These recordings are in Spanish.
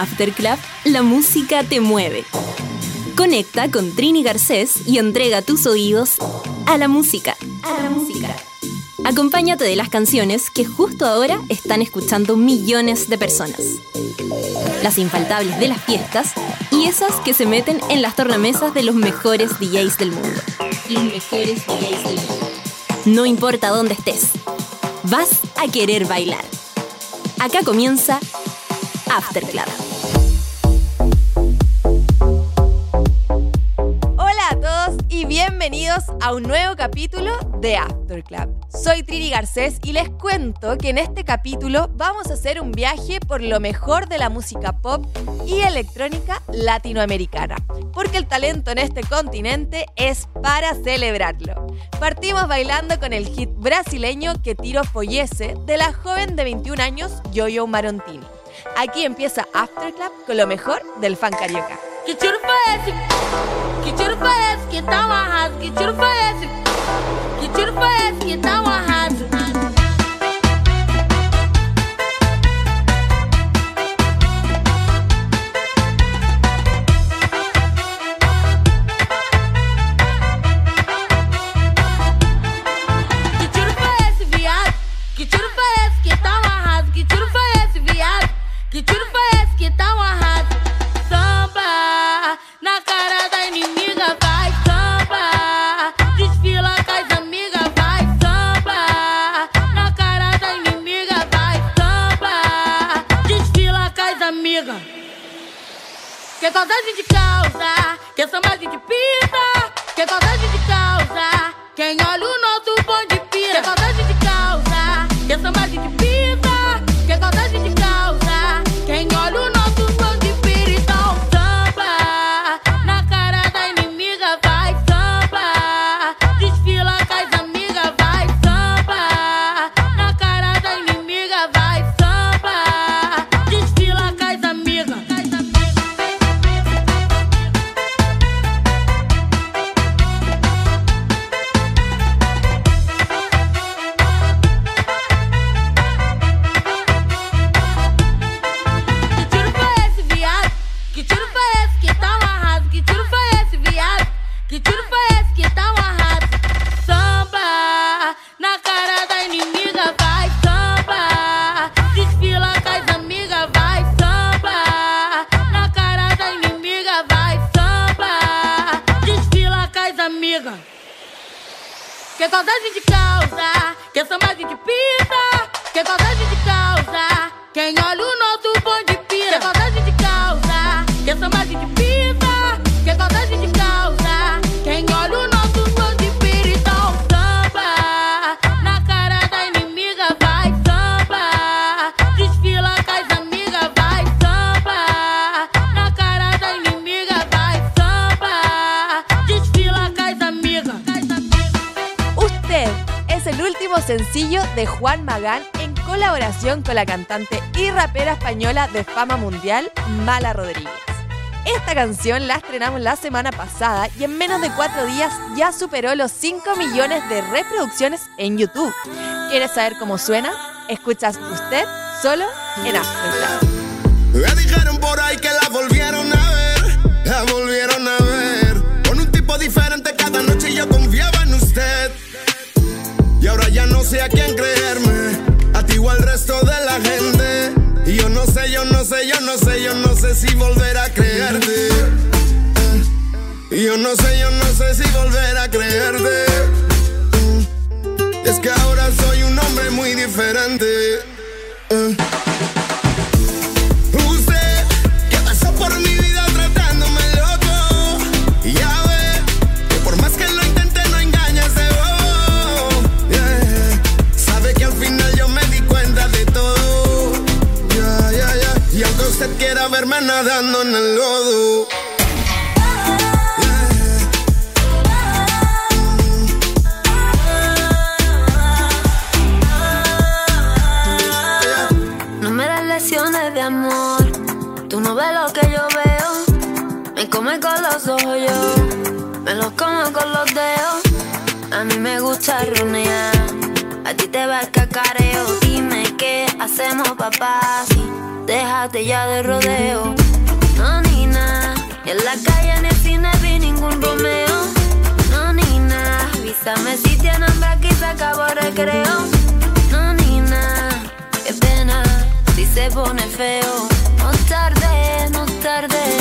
After Club, la música te mueve. Conecta con Trini Garcés y entrega tus oídos a la música. A la música. Acompáñate de las canciones que justo ahora están escuchando millones de personas. Las infaltables de las fiestas y esas que se meten en las tornamesas de los mejores DJs del mundo. Los mejores DJs del mundo. No importa dónde estés, vas a querer bailar. Acá comienza After Club. Bienvenidos a un nuevo capítulo de After Club. Soy Trini Garcés y les cuento que en este capítulo vamos a hacer un viaje por lo mejor de la música pop y electrónica latinoamericana, porque el talento en este continente es para celebrarlo. Partimos bailando con el hit brasileño Que tiro follece de la joven de 21 años Yoyo Marontini. Aquí empieza After Club con lo mejor del fan carioca. Que tiro foi esse? Que tiro foi esse? Que tá um arraso? Que tiro foi esse? Que tiro foi esse? Que tá um arraso? Que Juan Magán en colaboración con la cantante y rapera española de fama mundial, Mala Rodríguez. Esta canción la estrenamos la semana pasada y en menos de cuatro días ya superó los 5 millones de reproducciones en YouTube. ¿Quieres saber cómo suena? Escuchas usted solo en After volver a creerte. Es que ahora soy un hombre muy diferente. Eh. Usted que pasó por mi vida tratándome loco y ya ve que por más que lo intente no engaña ese bobo. Yeah. Sabe que al final yo me di cuenta de todo. Y aunque usted quiera verme nadando en el lodo. Ojos yo. Me los como con los dedos. A mí me gusta runear. A ti te va el cacareo. Dime qué hacemos, papá. Si déjate ya de rodeo. No, ni nada. En la calle, en el cine, vi ningún Romeo. No, ni nada. Avísame si tiene hambre, aquí se acabó el recreo. No, ni nada. Qué pena si se pone feo. No tarde, no tarde.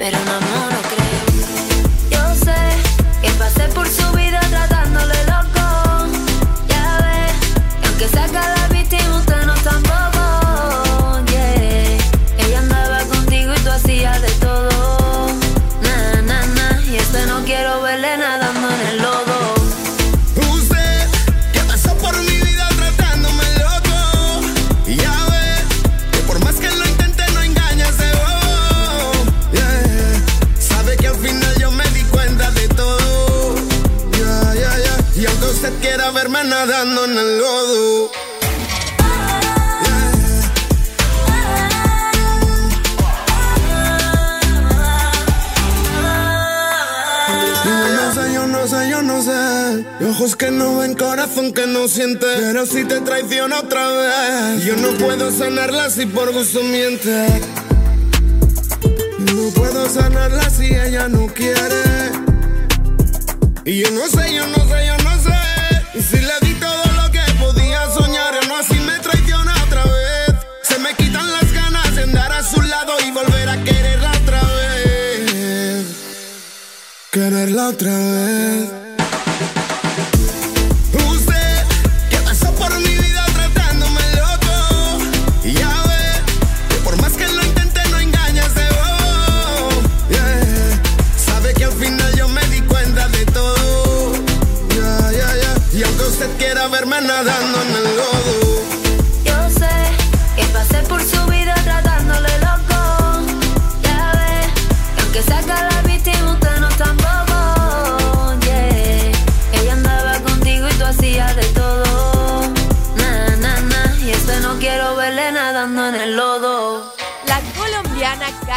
Pero no, no, no creo. Yo sé que pasé por su vida corazón que no siente. Pero si te traiciona otra vez, yo no puedo sanarla si por gusto miente. No puedo sanarla si ella no quiere. Y yo no sé, yo no sé, yo no sé. Si le di todo lo que podía soñar, no así me traiciona otra vez. Se me quitan las ganas de andar a su lado y volver a quererla otra vez quererla otra vez.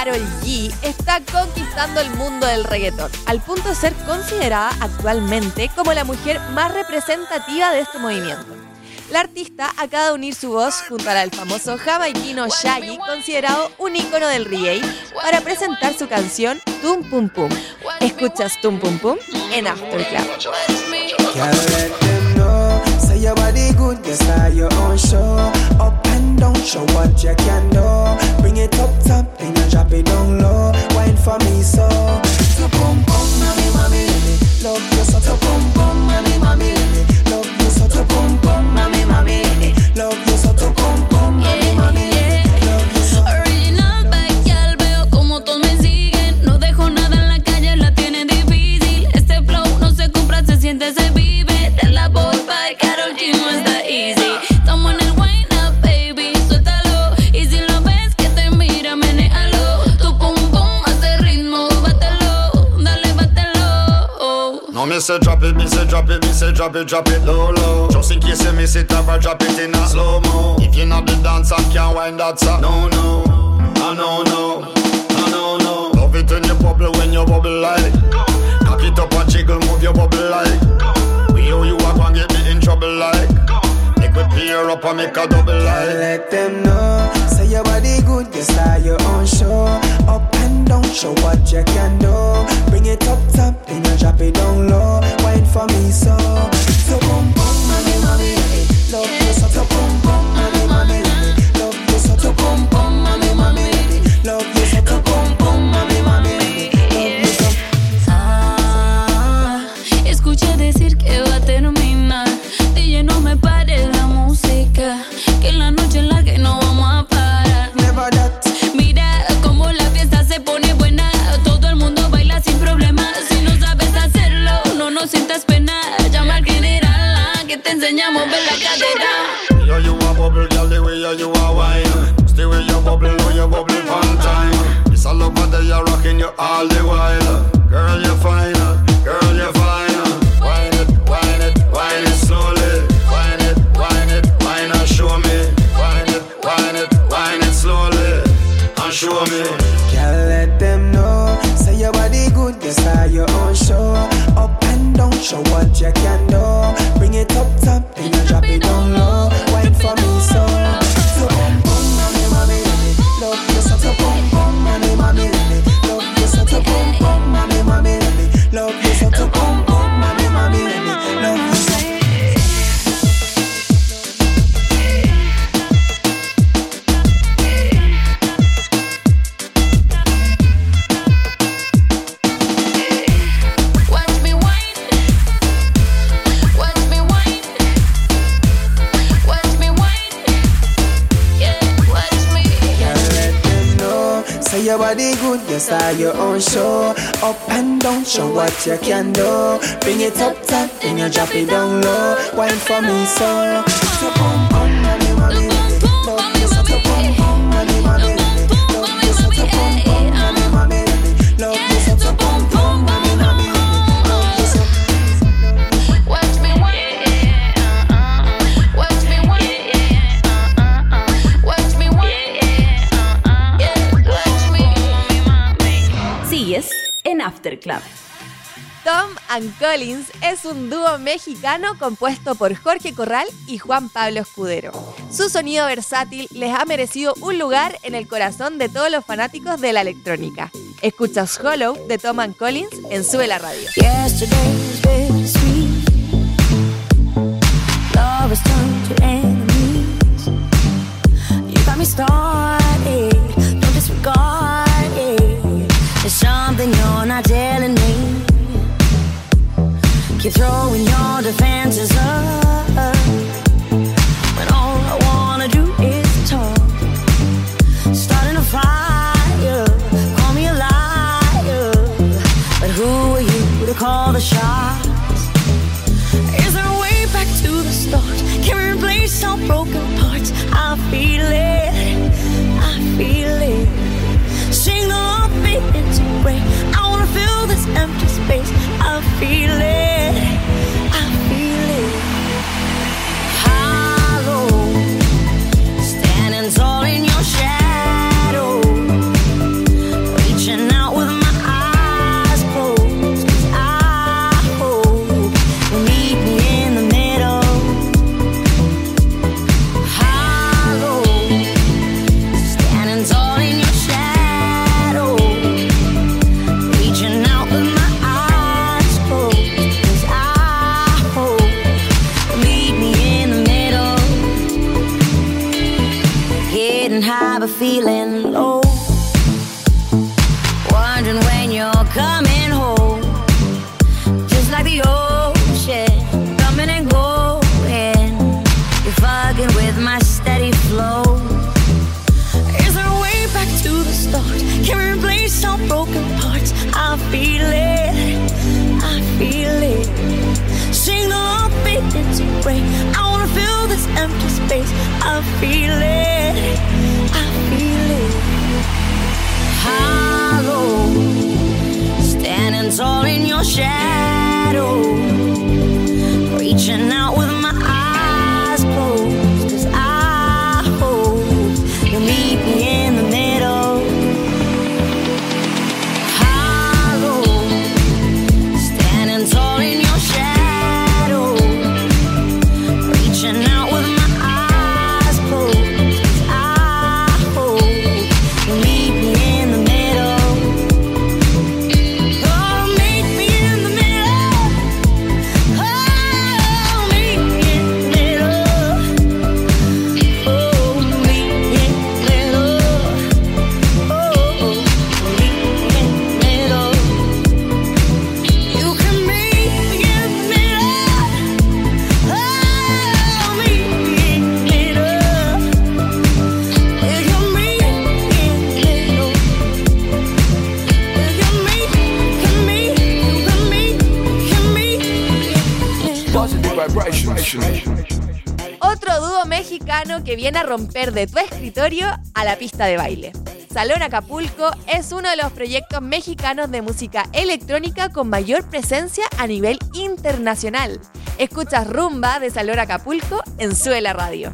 Carol G está conquistando el mundo del reggaetón, al punto de ser considerada actualmente como la mujer más representativa de este movimiento. La artista acaba de unir su voz junto al famoso jamaiquino Shaggy, considerado un ícono del reggae, para presentar su canción Tum Pum Pum. Escuchas Tum Pum Pum en After drop it down low. Drop it, drop it low, low. Just in case you miss it, ever drop it in a slow mo. If you're not the dance, I can't wind that song. No, no, I know, no, I know, no. Love it when you bubble, when you bubble like. Cock it up and jiggle, move your bubble like. We owe you are gonna get me in trouble like. Make we pair up and make a double like. let them know. Say your body good, you start your own show. Up and down, show what you can do. Bring it up top, then drop it down low. Wine for me, so. Enseñamos a ver la cadera. Yo, you a bubble, girl, the way you, you a wine. Stay with your bubble, know you bubble one time. It's all over there, you're rocking you all the while. Girl, you're fine, girl, you're fine. Wine it, wine it, wine it slowly. Wine it, wine it, wine and show me. Wine it, wine it, wine it slowly. And show me. Can't let them know. Say your body good, you start your own show. Up and down, show what you can do. inside your own show. Up and down, show what you can do. Bring it up top, then you drop it down low. Wine for me so. Oh, Tom and Collins es un dúo mexicano compuesto por Jorge Corral y Juan Pablo Escudero. Su sonido versátil les ha merecido un lugar en el corazón de todos los fanáticos de la electrónica. Escuchas Hollow de Tom and Collins en Sube la Radio. It's something you're not telling me. Keep throwing your defenses up. que viene a romper de tu escritorio a la pista de baile. Salón Acapulco es uno de los proyectos mexicanos de música electrónica con mayor presencia a nivel internacional. Escuchas Rumba de Salón Acapulco en Suela Radio.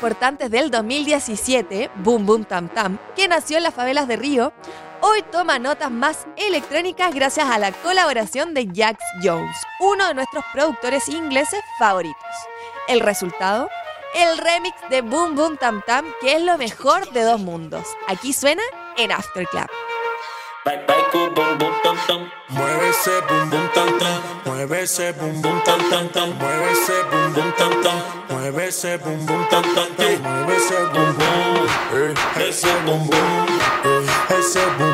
Importantes del 2017, Boom Boom Tam Tam, que nació en las favelas de Río, hoy toma notas más electrónicas gracias a la colaboración de Jax Jones, uno de nuestros productores ingleses favoritos. El resultado, el remix de Boom Boom Tam Tam, que es lo mejor de dos mundos. Aquí suena en After Club. Bye bye boom boom tam tam. Mueve ese boom boom tam tam. Mueve ese boom boom tam tam tam. Mueve ese boom boom tam tam. Mueve ese boom boom tam tam tam. Mueve ese boom boom. Ese boom boom. Ese boom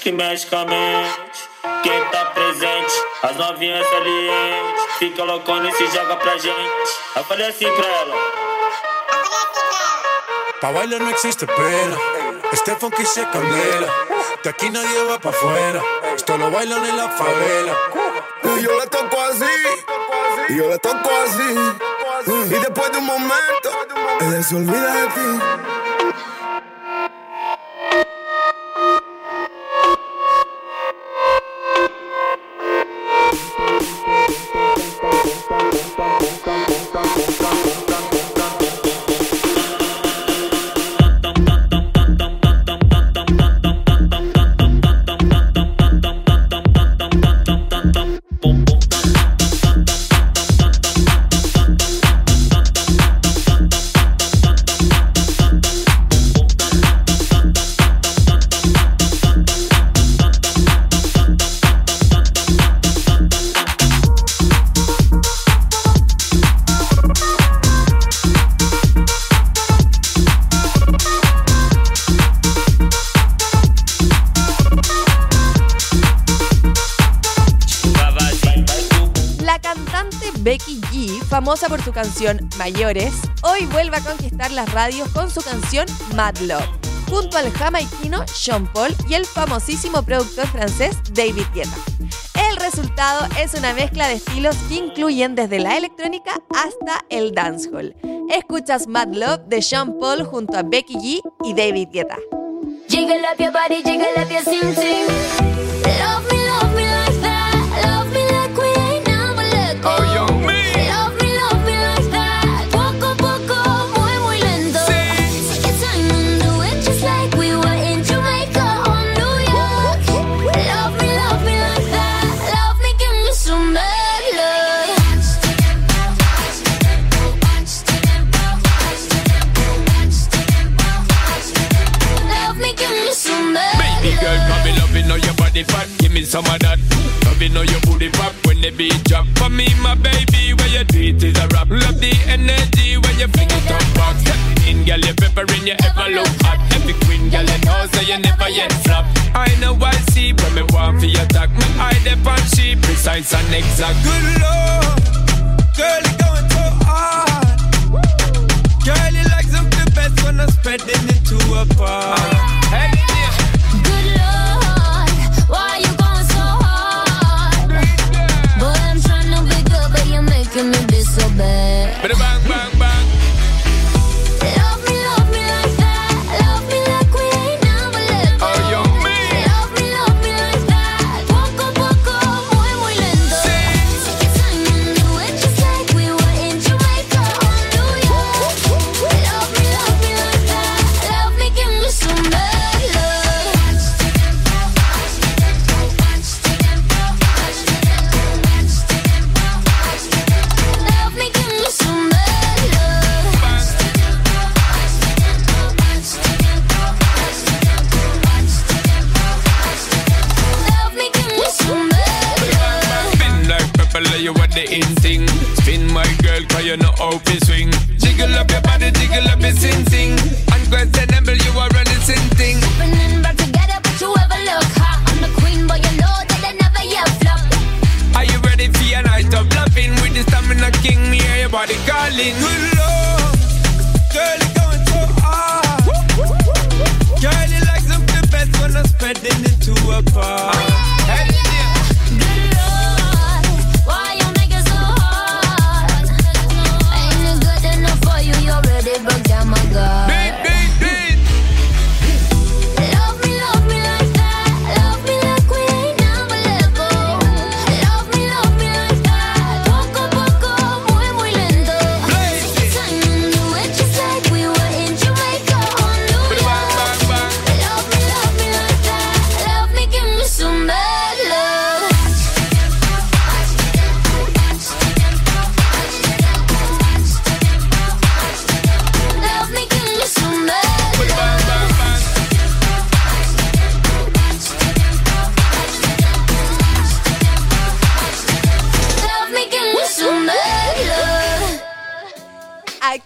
que mexe com a mente. Quem tá presente, as novinhas salientes. Fica loucona e se joga pra gente. Eu falei assim pra ela. Pa' bailar no existe pena, este funky se candela. De aquí nadie va pa' afuera, esto lo bailan en la favela. Y yo la toco así, y yo la toco así. Y después de un momento, ella se olvida de ti. Famosa por su canción Mayores, hoy vuelve a conquistar las radios con su canción Mad Love, junto al jamaiquino Sean Paul y el famosísimo productor francés David Guetta. El resultado es una mezcla de estilos que incluyen desde la electrónica hasta el dancehall. Escuchas Mad Love de Sean Paul junto a Becky G y David Guetta. Some of that. Loving know your booty pop when the beat drop. For me, my baby, where you do it is a rap. Love the energy when you fling it up back. Step in, girl, you peppering, you ever look hot. Every queen, girl, you know, so you never yet flop. I know I see when me want for your attack. Me eye dep on she precise and exact. Good lord, girl, you going so hard. Girl, you like something best when I'm spreading it to a bar. Hey, Good lord, me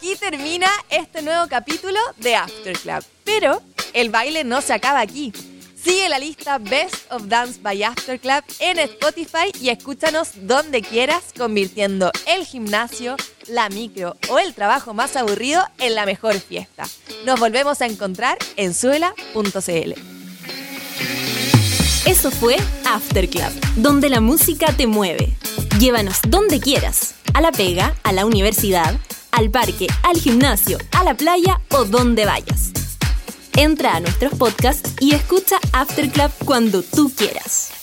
Aquí termina este nuevo capítulo de After Club. Pero el baile no se acaba aquí. Sigue la lista Best of Dance by After Club en Spotify y escúchanos donde quieras, convirtiendo el gimnasio, la micro o el trabajo más aburrido en la mejor fiesta. Nos volvemos a encontrar en suela.cl. Eso fue After Club, donde la música te mueve. Llévanos donde quieras, a la pega, a la universidad, al parque, al gimnasio, a la playa o donde vayas. Entra a nuestros podcasts y escucha After Club cuando tú quieras.